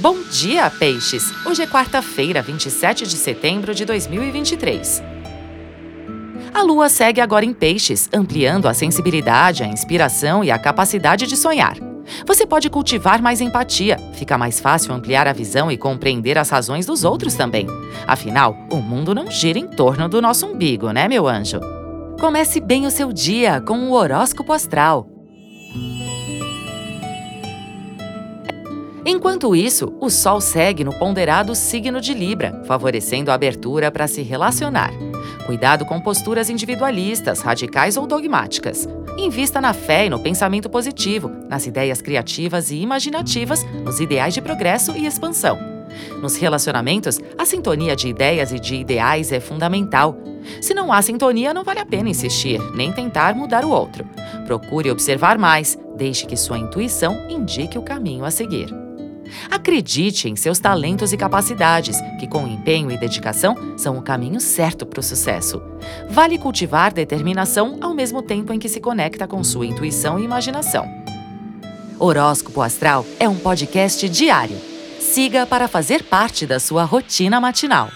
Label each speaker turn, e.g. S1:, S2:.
S1: Bom dia, peixes! Hoje é quarta-feira, 27 de setembro de 2023. A lua segue agora em peixes, ampliando a sensibilidade, a inspiração e a capacidade de sonhar. Você pode cultivar mais empatia, fica mais fácil ampliar a visão e compreender as razões dos outros também. Afinal, o mundo não gira em torno do nosso umbigo, né, meu anjo? Comece bem o seu dia com o horóscopo astral. Enquanto isso, o Sol segue no ponderado signo de Libra, favorecendo a abertura para se relacionar. Cuidado com posturas individualistas, radicais ou dogmáticas. Invista na fé e no pensamento positivo, nas ideias criativas e imaginativas, nos ideais de progresso e expansão. Nos relacionamentos, a sintonia de ideias e de ideais é fundamental. Se não há sintonia, não vale a pena insistir, nem tentar mudar o outro. Procure observar mais, deixe que sua intuição indique o caminho a seguir. Acredite em seus talentos e capacidades, que com empenho e dedicação são o caminho certo para o sucesso. Vale cultivar determinação ao mesmo tempo em que se conecta com sua intuição e imaginação. Horóscopo Astral é um podcast diário. Siga para fazer parte da sua rotina matinal.